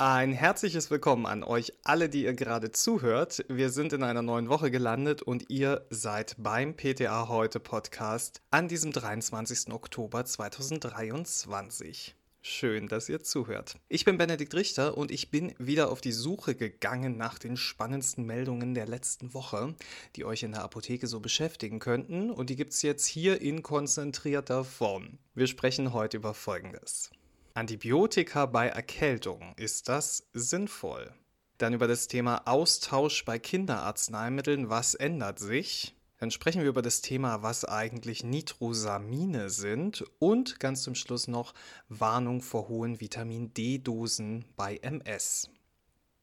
Ein herzliches Willkommen an euch alle, die ihr gerade zuhört. Wir sind in einer neuen Woche gelandet und ihr seid beim PTA heute Podcast an diesem 23. Oktober 2023. Schön, dass ihr zuhört. Ich bin Benedikt Richter und ich bin wieder auf die Suche gegangen nach den spannendsten Meldungen der letzten Woche, die euch in der Apotheke so beschäftigen könnten. Und die gibt es jetzt hier in konzentrierter Form. Wir sprechen heute über Folgendes. Antibiotika bei Erkältung. Ist das sinnvoll? Dann über das Thema Austausch bei Kinderarzneimitteln. Was ändert sich? Dann sprechen wir über das Thema, was eigentlich Nitrosamine sind. Und ganz zum Schluss noch Warnung vor hohen Vitamin D-Dosen bei MS.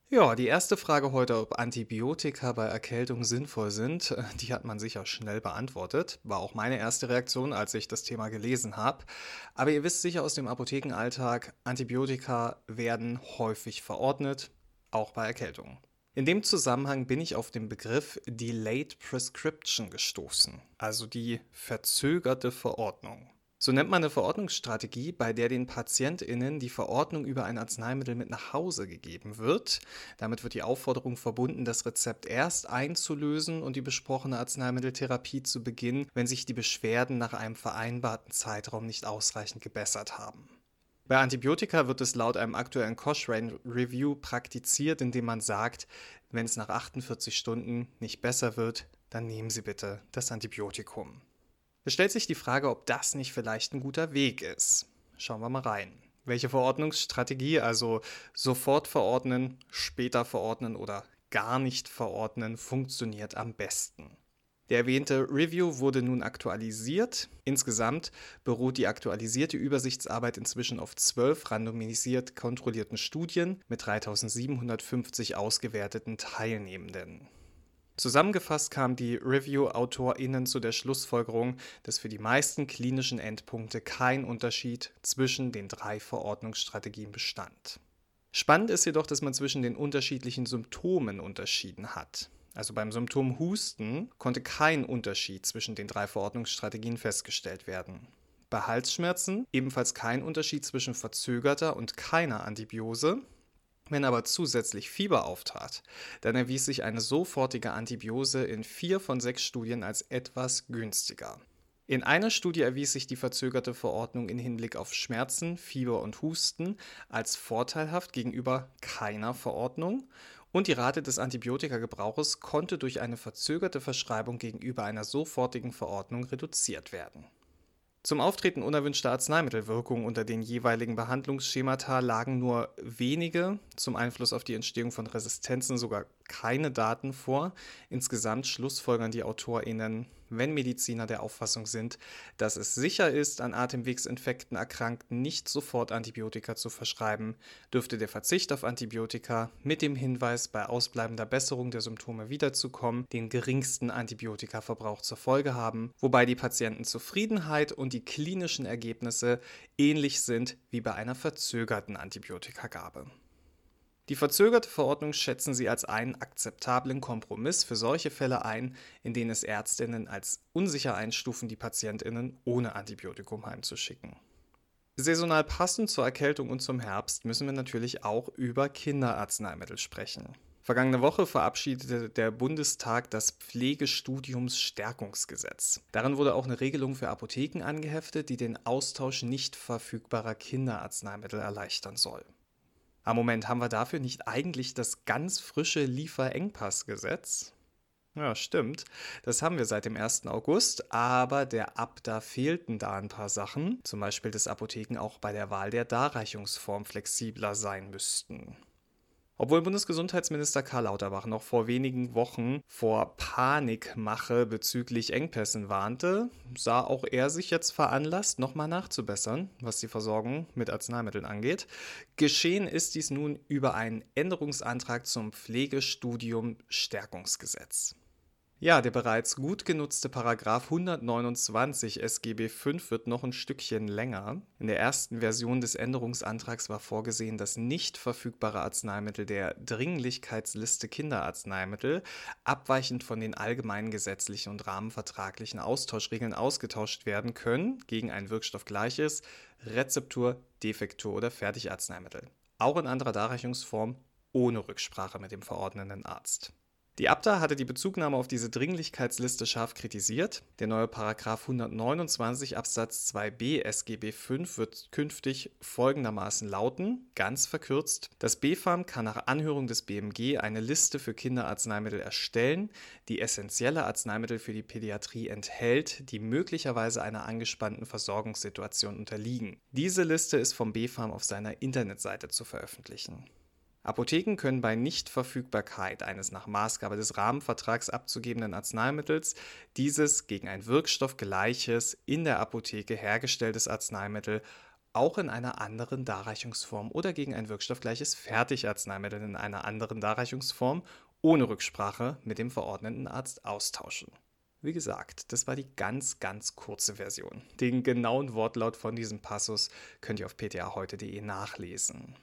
Ja, die erste Frage heute, ob Antibiotika bei Erkältung sinnvoll sind, die hat man sicher schnell beantwortet. War auch meine erste Reaktion, als ich das Thema gelesen habe. Aber ihr wisst sicher aus dem Apothekenalltag, Antibiotika werden häufig verordnet, auch bei Erkältung. In dem Zusammenhang bin ich auf den Begriff Delayed Prescription gestoßen, also die verzögerte Verordnung. So nennt man eine Verordnungsstrategie, bei der den PatientInnen die Verordnung über ein Arzneimittel mit nach Hause gegeben wird. Damit wird die Aufforderung verbunden, das Rezept erst einzulösen und die besprochene Arzneimitteltherapie zu beginnen, wenn sich die Beschwerden nach einem vereinbarten Zeitraum nicht ausreichend gebessert haben. Bei Antibiotika wird es laut einem aktuellen Cochrane Review praktiziert, indem man sagt, wenn es nach 48 Stunden nicht besser wird, dann nehmen Sie bitte das Antibiotikum. Es stellt sich die Frage, ob das nicht vielleicht ein guter Weg ist. Schauen wir mal rein. Welche Verordnungsstrategie, also sofort verordnen, später verordnen oder gar nicht verordnen, funktioniert am besten? Der erwähnte Review wurde nun aktualisiert. Insgesamt beruht die aktualisierte Übersichtsarbeit inzwischen auf zwölf randomisiert kontrollierten Studien mit 3750 ausgewerteten Teilnehmenden. Zusammengefasst kam die Review-AutorInnen zu der Schlussfolgerung, dass für die meisten klinischen Endpunkte kein Unterschied zwischen den drei Verordnungsstrategien bestand. Spannend ist jedoch, dass man zwischen den unterschiedlichen Symptomen unterschieden hat. Also beim Symptom Husten konnte kein Unterschied zwischen den drei Verordnungsstrategien festgestellt werden. Bei Halsschmerzen ebenfalls kein Unterschied zwischen verzögerter und keiner Antibiose wenn aber zusätzlich Fieber auftrat, dann erwies sich eine sofortige Antibiose in vier von sechs Studien als etwas günstiger. In einer Studie erwies sich die verzögerte Verordnung in Hinblick auf Schmerzen, Fieber und Husten als vorteilhaft gegenüber keiner Verordnung und die Rate des Antibiotikagebrauches konnte durch eine verzögerte Verschreibung gegenüber einer sofortigen Verordnung reduziert werden. Zum Auftreten unerwünschter Arzneimittelwirkungen unter den jeweiligen Behandlungsschemata lagen nur wenige, zum Einfluss auf die Entstehung von Resistenzen sogar keine Daten vor. Insgesamt schlussfolgern die AutorInnen wenn Mediziner der Auffassung sind, dass es sicher ist, an Atemwegsinfekten Erkrankten nicht sofort Antibiotika zu verschreiben, dürfte der Verzicht auf Antibiotika mit dem Hinweis, bei ausbleibender Besserung der Symptome wiederzukommen, den geringsten Antibiotikaverbrauch zur Folge haben, wobei die Patientenzufriedenheit und die klinischen Ergebnisse ähnlich sind wie bei einer verzögerten Antibiotikagabe. Die verzögerte Verordnung schätzen sie als einen akzeptablen Kompromiss für solche Fälle ein, in denen es Ärztinnen als unsicher einstufen, die Patientinnen ohne Antibiotikum heimzuschicken. Saisonal passend zur Erkältung und zum Herbst müssen wir natürlich auch über Kinderarzneimittel sprechen. Vergangene Woche verabschiedete der Bundestag das Pflegestudiumsstärkungsgesetz. Darin wurde auch eine Regelung für Apotheken angeheftet, die den Austausch nicht verfügbarer Kinderarzneimittel erleichtern soll. Am Moment haben wir dafür nicht eigentlich das ganz frische Lieferengpassgesetz? Ja, stimmt. Das haben wir seit dem 1. August, aber der Abda fehlten da ein paar Sachen, zum Beispiel, dass Apotheken auch bei der Wahl der Darreichungsform flexibler sein müssten. Obwohl Bundesgesundheitsminister Karl Lauterbach noch vor wenigen Wochen vor Panikmache bezüglich Engpässen warnte, sah auch er sich jetzt veranlasst, nochmal nachzubessern, was die Versorgung mit Arzneimitteln angeht. Geschehen ist dies nun über einen Änderungsantrag zum Pflegestudium Stärkungsgesetz. Ja, der bereits gut genutzte Paragraph 129 SGB V wird noch ein Stückchen länger. In der ersten Version des Änderungsantrags war vorgesehen, dass nicht verfügbare Arzneimittel der Dringlichkeitsliste Kinderarzneimittel abweichend von den allgemeinen gesetzlichen und rahmenvertraglichen Austauschregeln ausgetauscht werden können gegen ein wirkstoffgleiches Rezeptur, Defektur oder Fertigarzneimittel. auch in anderer Darreichungsform ohne Rücksprache mit dem verordnenden Arzt. Die Abda hatte die Bezugnahme auf diese Dringlichkeitsliste scharf kritisiert. Der neue Paragraph 129 Absatz 2b SGB V wird künftig folgendermaßen lauten, ganz verkürzt: Das BfArM kann nach Anhörung des BMG eine Liste für Kinderarzneimittel erstellen, die essentielle Arzneimittel für die Pädiatrie enthält, die möglicherweise einer angespannten Versorgungssituation unterliegen. Diese Liste ist vom BfArM auf seiner Internetseite zu veröffentlichen. Apotheken können bei Nichtverfügbarkeit eines nach Maßgabe des Rahmenvertrags abzugebenden Arzneimittels dieses gegen ein wirkstoffgleiches, in der Apotheke hergestelltes Arzneimittel auch in einer anderen Darreichungsform oder gegen ein wirkstoffgleiches Fertigarzneimittel in einer anderen Darreichungsform ohne Rücksprache mit dem verordneten Arzt austauschen. Wie gesagt, das war die ganz, ganz kurze Version. Den genauen Wortlaut von diesem Passus könnt ihr auf ptaheute.de nachlesen.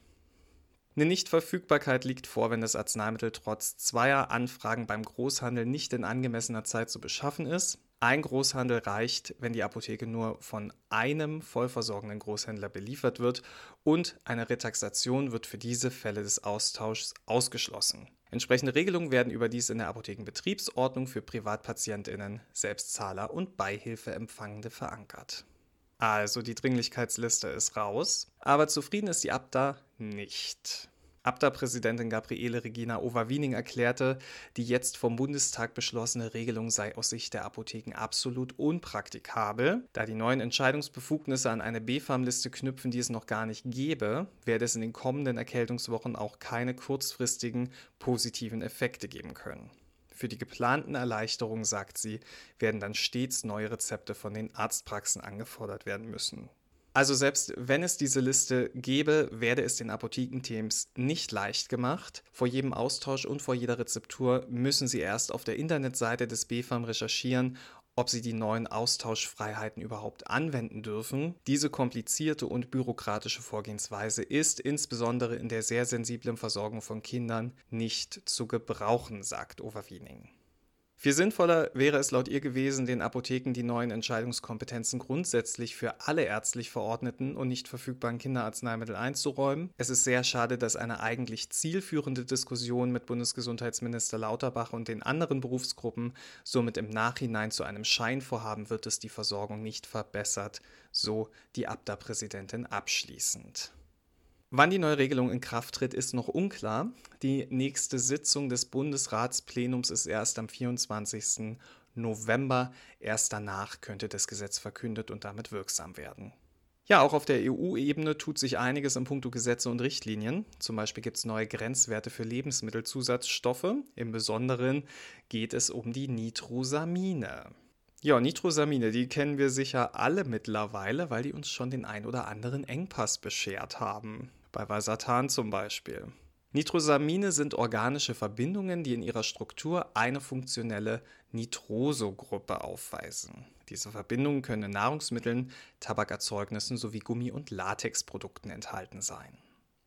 Eine Nichtverfügbarkeit liegt vor, wenn das Arzneimittel trotz zweier Anfragen beim Großhandel nicht in angemessener Zeit zu beschaffen ist. Ein Großhandel reicht, wenn die Apotheke nur von einem vollversorgenden Großhändler beliefert wird und eine Retaxation wird für diese Fälle des Austauschs ausgeschlossen. Entsprechende Regelungen werden überdies in der Apothekenbetriebsordnung für Privatpatientinnen, Selbstzahler und Beihilfeempfangende verankert. Also die Dringlichkeitsliste ist raus, aber zufrieden ist die Abda nicht. Abda-Präsidentin Gabriele Regina Overwiening erklärte, die jetzt vom Bundestag beschlossene Regelung sei aus Sicht der Apotheken absolut unpraktikabel. Da die neuen Entscheidungsbefugnisse an eine BfArM-Liste knüpfen, die es noch gar nicht gäbe, werde es in den kommenden Erkältungswochen auch keine kurzfristigen positiven Effekte geben können. Für die geplanten Erleichterungen, sagt sie, werden dann stets neue Rezepte von den Arztpraxen angefordert werden müssen. Also selbst wenn es diese Liste gäbe, werde es den Apothekenteams nicht leicht gemacht. Vor jedem Austausch und vor jeder Rezeptur müssen sie erst auf der Internetseite des BfArM recherchieren, ob sie die neuen Austauschfreiheiten überhaupt anwenden dürfen. Diese komplizierte und bürokratische Vorgehensweise ist insbesondere in der sehr sensiblen Versorgung von Kindern nicht zu gebrauchen, sagt Overwiening. Viel sinnvoller wäre es laut ihr gewesen, den Apotheken die neuen Entscheidungskompetenzen grundsätzlich für alle ärztlich verordneten und nicht verfügbaren Kinderarzneimittel einzuräumen. Es ist sehr schade, dass eine eigentlich zielführende Diskussion mit Bundesgesundheitsminister Lauterbach und den anderen Berufsgruppen somit im Nachhinein zu einem Scheinvorhaben wird, dass die Versorgung nicht verbessert, so die Abda-Präsidentin abschließend. Wann die neue Regelung in Kraft tritt, ist noch unklar. Die nächste Sitzung des Bundesratsplenums ist erst am 24. November. Erst danach könnte das Gesetz verkündet und damit wirksam werden. Ja, auch auf der EU-Ebene tut sich einiges in puncto Gesetze und Richtlinien. Zum Beispiel gibt es neue Grenzwerte für Lebensmittelzusatzstoffe. Im Besonderen geht es um die Nitrosamine. Ja, Nitrosamine, die kennen wir sicher alle mittlerweile, weil die uns schon den ein oder anderen Engpass beschert haben bei Valsartan zum Beispiel. Nitrosamine sind organische Verbindungen, die in ihrer Struktur eine funktionelle Nitrosogruppe aufweisen. Diese Verbindungen können in Nahrungsmitteln, Tabakerzeugnissen sowie Gummi- und Latexprodukten enthalten sein.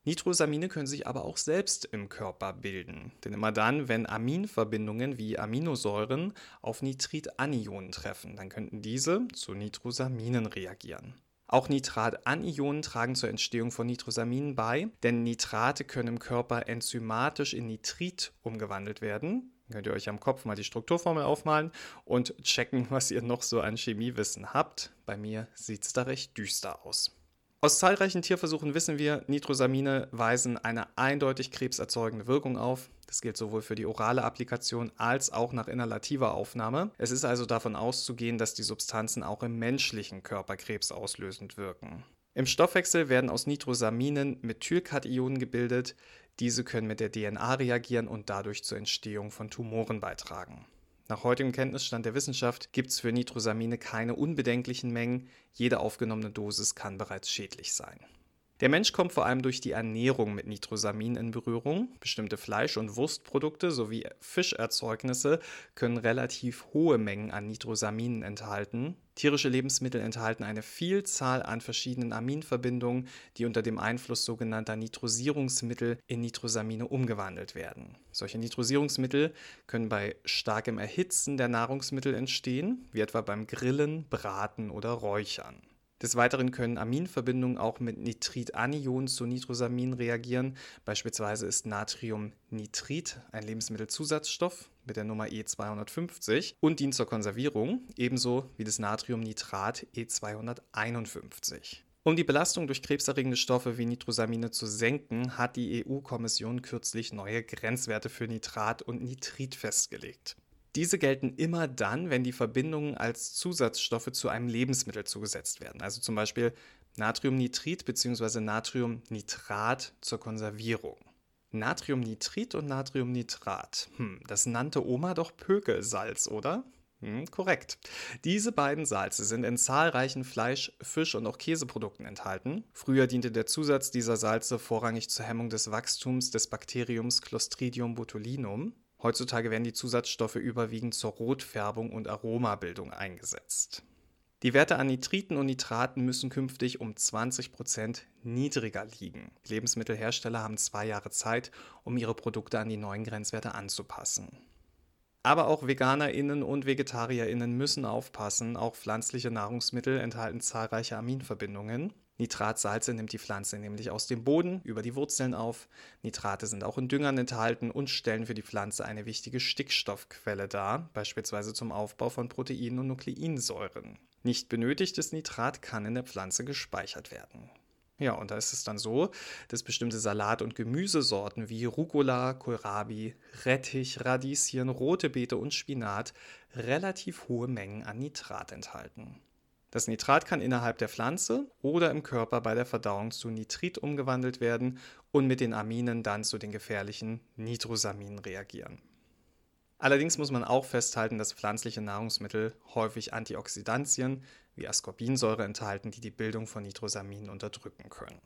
Nitrosamine können sich aber auch selbst im Körper bilden. Denn immer dann, wenn Aminverbindungen wie Aminosäuren auf Nitritanionen treffen, dann könnten diese zu Nitrosaminen reagieren. Auch Nitratanionen tragen zur Entstehung von Nitrosaminen bei, denn Nitrate können im Körper enzymatisch in Nitrit umgewandelt werden. Könnt ihr euch am Kopf mal die Strukturformel aufmalen und checken, was ihr noch so an Chemiewissen habt. Bei mir sieht es da recht düster aus. Aus zahlreichen Tierversuchen wissen wir, Nitrosamine weisen eine eindeutig krebserzeugende Wirkung auf. Das gilt sowohl für die orale Applikation als auch nach inhalativer Aufnahme. Es ist also davon auszugehen, dass die Substanzen auch im menschlichen Körper krebsauslösend wirken. Im Stoffwechsel werden aus Nitrosaminen Methylkationen gebildet. Diese können mit der DNA reagieren und dadurch zur Entstehung von Tumoren beitragen. Nach heutigem Kenntnisstand der Wissenschaft gibt es für Nitrosamine keine unbedenklichen Mengen, jede aufgenommene Dosis kann bereits schädlich sein. Der Mensch kommt vor allem durch die Ernährung mit Nitrosamin in Berührung. Bestimmte Fleisch- und Wurstprodukte sowie Fischerzeugnisse können relativ hohe Mengen an Nitrosaminen enthalten. Tierische Lebensmittel enthalten eine Vielzahl an verschiedenen Aminverbindungen, die unter dem Einfluss sogenannter Nitrosierungsmittel in Nitrosamine umgewandelt werden. Solche Nitrosierungsmittel können bei starkem Erhitzen der Nahrungsmittel entstehen, wie etwa beim Grillen, Braten oder Räuchern. Des Weiteren können Aminverbindungen auch mit Nitritanion zu Nitrosamin reagieren. Beispielsweise ist Natriumnitrit ein Lebensmittelzusatzstoff mit der Nummer E250 und dient zur Konservierung, ebenso wie das Natriumnitrat E251. Um die Belastung durch krebserregende Stoffe wie Nitrosamine zu senken, hat die EU-Kommission kürzlich neue Grenzwerte für Nitrat und Nitrit festgelegt. Diese gelten immer dann, wenn die Verbindungen als Zusatzstoffe zu einem Lebensmittel zugesetzt werden, also zum Beispiel Natriumnitrit bzw. Natriumnitrat zur Konservierung. Natriumnitrit und Natriumnitrat. Hm, das nannte Oma doch Pökelsalz, oder? Hm, korrekt. Diese beiden Salze sind in zahlreichen Fleisch-, Fisch- und auch Käseprodukten enthalten. Früher diente der Zusatz dieser Salze vorrangig zur Hemmung des Wachstums des Bakteriums Clostridium botulinum. Heutzutage werden die Zusatzstoffe überwiegend zur Rotfärbung und Aromabildung eingesetzt. Die Werte an Nitriten und Nitraten müssen künftig um 20% niedriger liegen. Lebensmittelhersteller haben zwei Jahre Zeit, um ihre Produkte an die neuen Grenzwerte anzupassen. Aber auch Veganerinnen und Vegetarierinnen müssen aufpassen. Auch pflanzliche Nahrungsmittel enthalten zahlreiche Aminverbindungen. Nitratsalze nimmt die Pflanze nämlich aus dem Boden über die Wurzeln auf. Nitrate sind auch in Düngern enthalten und stellen für die Pflanze eine wichtige Stickstoffquelle dar, beispielsweise zum Aufbau von Proteinen und Nukleinsäuren. Nicht benötigtes Nitrat kann in der Pflanze gespeichert werden. Ja, und da ist es dann so, dass bestimmte Salat- und Gemüsesorten wie Rucola, Kohlrabi, Rettich, Radieschen, rote Beete und Spinat relativ hohe Mengen an Nitrat enthalten. Das Nitrat kann innerhalb der Pflanze oder im Körper bei der Verdauung zu Nitrit umgewandelt werden und mit den Aminen dann zu den gefährlichen Nitrosaminen reagieren. Allerdings muss man auch festhalten, dass pflanzliche Nahrungsmittel häufig Antioxidantien wie Ascorbinsäure enthalten, die die Bildung von Nitrosaminen unterdrücken können.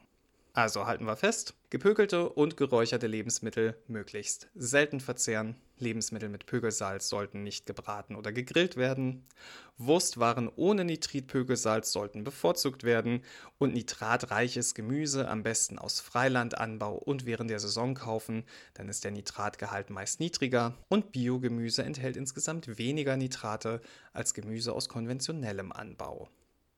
Also halten wir fest, gepökelte und geräucherte Lebensmittel möglichst selten verzehren. Lebensmittel mit Pökelsalz sollten nicht gebraten oder gegrillt werden. Wurstwaren ohne Nitritpökelsalz sollten bevorzugt werden und nitratreiches Gemüse am besten aus Freilandanbau und während der Saison kaufen, dann ist der Nitratgehalt meist niedriger und Biogemüse enthält insgesamt weniger Nitrate als Gemüse aus konventionellem Anbau.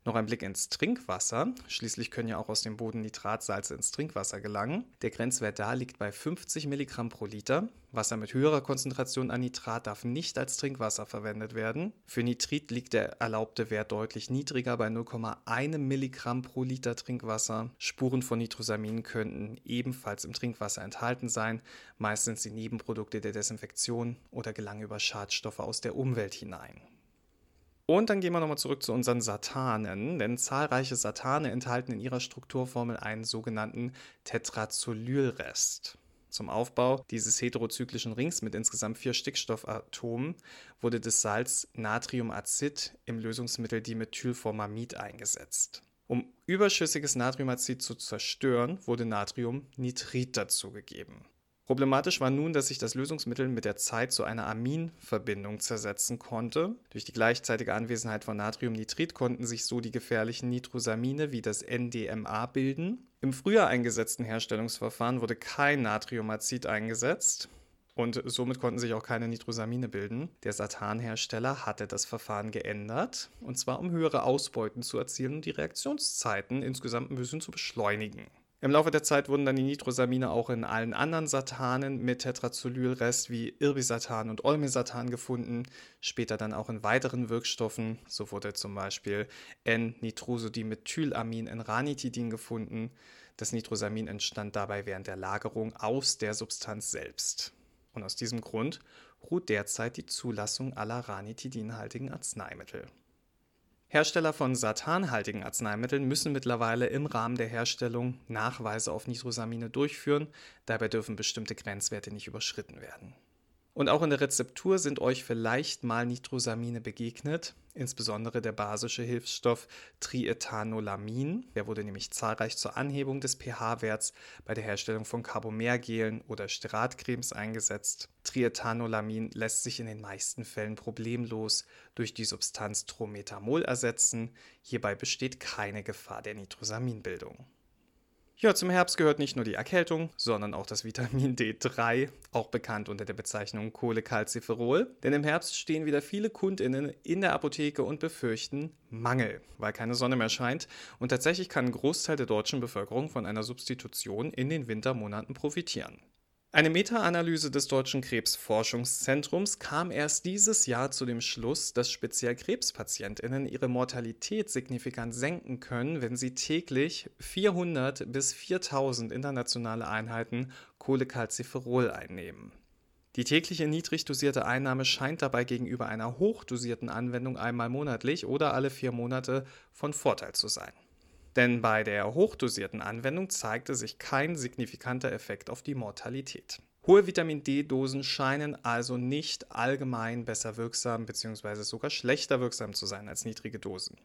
Noch ein Blick ins Trinkwasser. Schließlich können ja auch aus dem Boden Nitratsalze ins Trinkwasser gelangen. Der Grenzwert da liegt bei 50 Milligramm pro Liter. Wasser mit höherer Konzentration an Nitrat darf nicht als Trinkwasser verwendet werden. Für Nitrit liegt der erlaubte Wert deutlich niedriger bei 0,1 Milligramm pro Liter Trinkwasser. Spuren von Nitrosamin könnten ebenfalls im Trinkwasser enthalten sein. Meist sind sie Nebenprodukte der Desinfektion oder gelangen über Schadstoffe aus der Umwelt hinein. Und dann gehen wir nochmal zurück zu unseren Satanen, denn zahlreiche Satane enthalten in ihrer Strukturformel einen sogenannten Tetrazolylrest. Zum Aufbau dieses heterozyklischen Rings mit insgesamt vier Stickstoffatomen wurde das Salz Natriumazid im Lösungsmittel Dimethylformamid eingesetzt. Um überschüssiges Natriumazid zu zerstören, wurde Natriumnitrit dazugegeben. Problematisch war nun, dass sich das Lösungsmittel mit der Zeit zu einer Aminverbindung zersetzen konnte. Durch die gleichzeitige Anwesenheit von Natriumnitrit konnten sich so die gefährlichen Nitrosamine wie das NDMA bilden. Im früher eingesetzten Herstellungsverfahren wurde kein Natriumazid eingesetzt. Und somit konnten sich auch keine Nitrosamine bilden. Der Satan-Hersteller hatte das Verfahren geändert, und zwar um höhere Ausbeuten zu erzielen und die Reaktionszeiten insgesamt ein bisschen zu beschleunigen. Im Laufe der Zeit wurden dann die Nitrosamine auch in allen anderen Satanen mit Tetrazolylrest wie Irbisatan und Olmesatan gefunden, später dann auch in weiteren Wirkstoffen. So wurde zum Beispiel N-Nitrosodimethylamin in Ranitidin gefunden. Das Nitrosamin entstand dabei während der Lagerung aus der Substanz selbst. Und aus diesem Grund ruht derzeit die Zulassung aller ranitidinhaltigen Arzneimittel. Hersteller von satanhaltigen Arzneimitteln müssen mittlerweile im Rahmen der Herstellung Nachweise auf Nitrosamine durchführen, dabei dürfen bestimmte Grenzwerte nicht überschritten werden. Und auch in der Rezeptur sind euch vielleicht mal Nitrosamine begegnet, insbesondere der basische Hilfsstoff Triethanolamin. Der wurde nämlich zahlreich zur Anhebung des pH-Werts bei der Herstellung von Carbomergelen oder Steratcremes eingesetzt. Triethanolamin lässt sich in den meisten Fällen problemlos durch die Substanz Trometamol ersetzen. Hierbei besteht keine Gefahr der Nitrosaminbildung. Ja, zum Herbst gehört nicht nur die Erkältung, sondern auch das Vitamin D3, auch bekannt unter der Bezeichnung Cholecalciferol. Denn im Herbst stehen wieder viele KundInnen in der Apotheke und befürchten Mangel, weil keine Sonne mehr scheint. Und tatsächlich kann ein Großteil der deutschen Bevölkerung von einer Substitution in den Wintermonaten profitieren. Eine Meta-Analyse des Deutschen Krebsforschungszentrums kam erst dieses Jahr zu dem Schluss, dass speziell Krebspatientinnen ihre Mortalität signifikant senken können, wenn sie täglich 400 bis 4000 internationale Einheiten Cholecalciferol einnehmen. Die tägliche niedrig dosierte Einnahme scheint dabei gegenüber einer hochdosierten Anwendung einmal monatlich oder alle vier Monate von Vorteil zu sein. Denn bei der hochdosierten Anwendung zeigte sich kein signifikanter Effekt auf die Mortalität. Hohe Vitamin D-Dosen scheinen also nicht allgemein besser wirksam bzw. sogar schlechter wirksam zu sein als niedrige Dosen.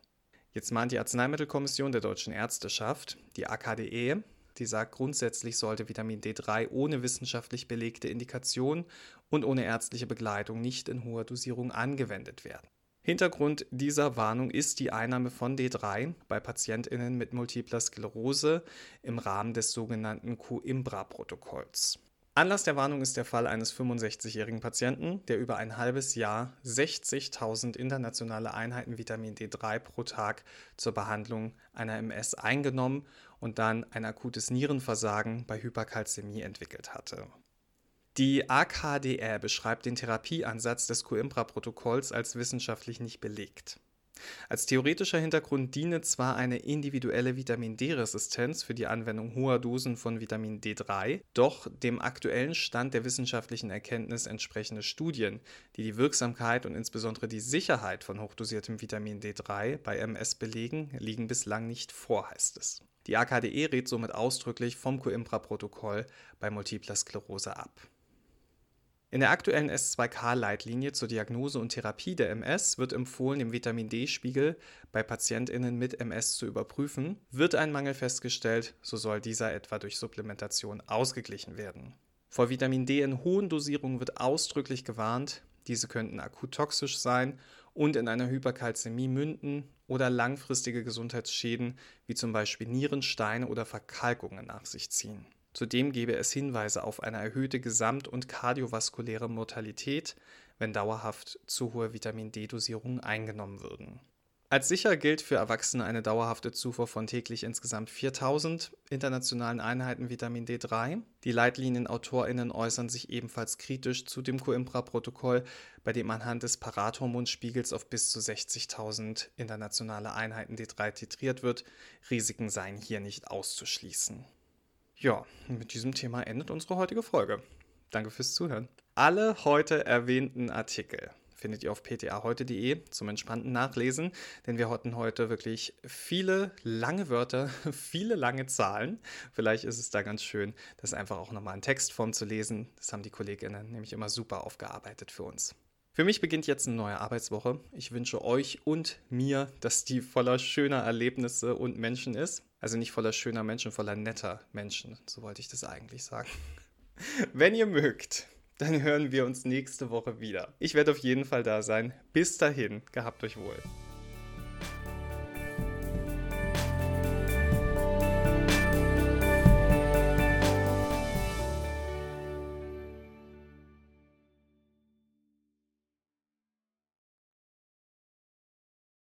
Jetzt mahnt die Arzneimittelkommission der deutschen Ärzteschaft, die AKDE, die sagt, grundsätzlich sollte Vitamin D3 ohne wissenschaftlich belegte Indikation und ohne ärztliche Begleitung nicht in hoher Dosierung angewendet werden. Hintergrund dieser Warnung ist die Einnahme von D3 bei Patientinnen mit multipler Sklerose im Rahmen des sogenannten Coimbra-Protokolls. Anlass der Warnung ist der Fall eines 65-jährigen Patienten, der über ein halbes Jahr 60.000 internationale Einheiten Vitamin D3 pro Tag zur Behandlung einer MS eingenommen und dann ein akutes Nierenversagen bei Hyperkalzämie entwickelt hatte. Die AKDR beschreibt den Therapieansatz des Coimbra-Protokolls als wissenschaftlich nicht belegt. Als theoretischer Hintergrund diene zwar eine individuelle Vitamin D-Resistenz für die Anwendung hoher Dosen von Vitamin D3, doch dem aktuellen Stand der wissenschaftlichen Erkenntnis entsprechende Studien, die die Wirksamkeit und insbesondere die Sicherheit von hochdosiertem Vitamin D3 bei MS belegen, liegen bislang nicht vor, heißt es. Die AKDE rät somit ausdrücklich vom Coimbra-Protokoll bei Multipler Sklerose ab. In der aktuellen S2K-Leitlinie zur Diagnose und Therapie der MS wird empfohlen, den Vitamin D-Spiegel bei PatientInnen mit MS zu überprüfen. Wird ein Mangel festgestellt, so soll dieser etwa durch Supplementation ausgeglichen werden. Vor Vitamin D in hohen Dosierungen wird ausdrücklich gewarnt. Diese könnten akut toxisch sein und in einer Hyperkalzämie münden oder langfristige Gesundheitsschäden wie zum Beispiel Nierensteine oder Verkalkungen nach sich ziehen. Zudem gebe es Hinweise auf eine erhöhte gesamt- und kardiovaskuläre Mortalität, wenn dauerhaft zu hohe Vitamin D-Dosierungen eingenommen würden. Als sicher gilt für Erwachsene eine dauerhafte Zufuhr von täglich insgesamt 4000 internationalen Einheiten Vitamin D3. Die Leitlinienautorinnen äußern sich ebenfalls kritisch zu dem Coimbra-Protokoll, bei dem anhand des Parathormonspiegels auf bis zu 60.000 internationale Einheiten D3 titriert wird. Risiken seien hier nicht auszuschließen. Ja, mit diesem Thema endet unsere heutige Folge. Danke fürs Zuhören. Alle heute erwähnten Artikel findet ihr auf ptaheute.de zum entspannten Nachlesen, denn wir hatten heute wirklich viele lange Wörter, viele lange Zahlen. Vielleicht ist es da ganz schön, das einfach auch nochmal in Textform zu lesen. Das haben die Kolleginnen nämlich immer super aufgearbeitet für uns. Für mich beginnt jetzt eine neue Arbeitswoche. Ich wünsche euch und mir, dass die voller schöner Erlebnisse und Menschen ist. Also nicht voller schöner Menschen, voller netter Menschen, so wollte ich das eigentlich sagen. Wenn ihr mögt, dann hören wir uns nächste Woche wieder. Ich werde auf jeden Fall da sein. Bis dahin, gehabt euch wohl.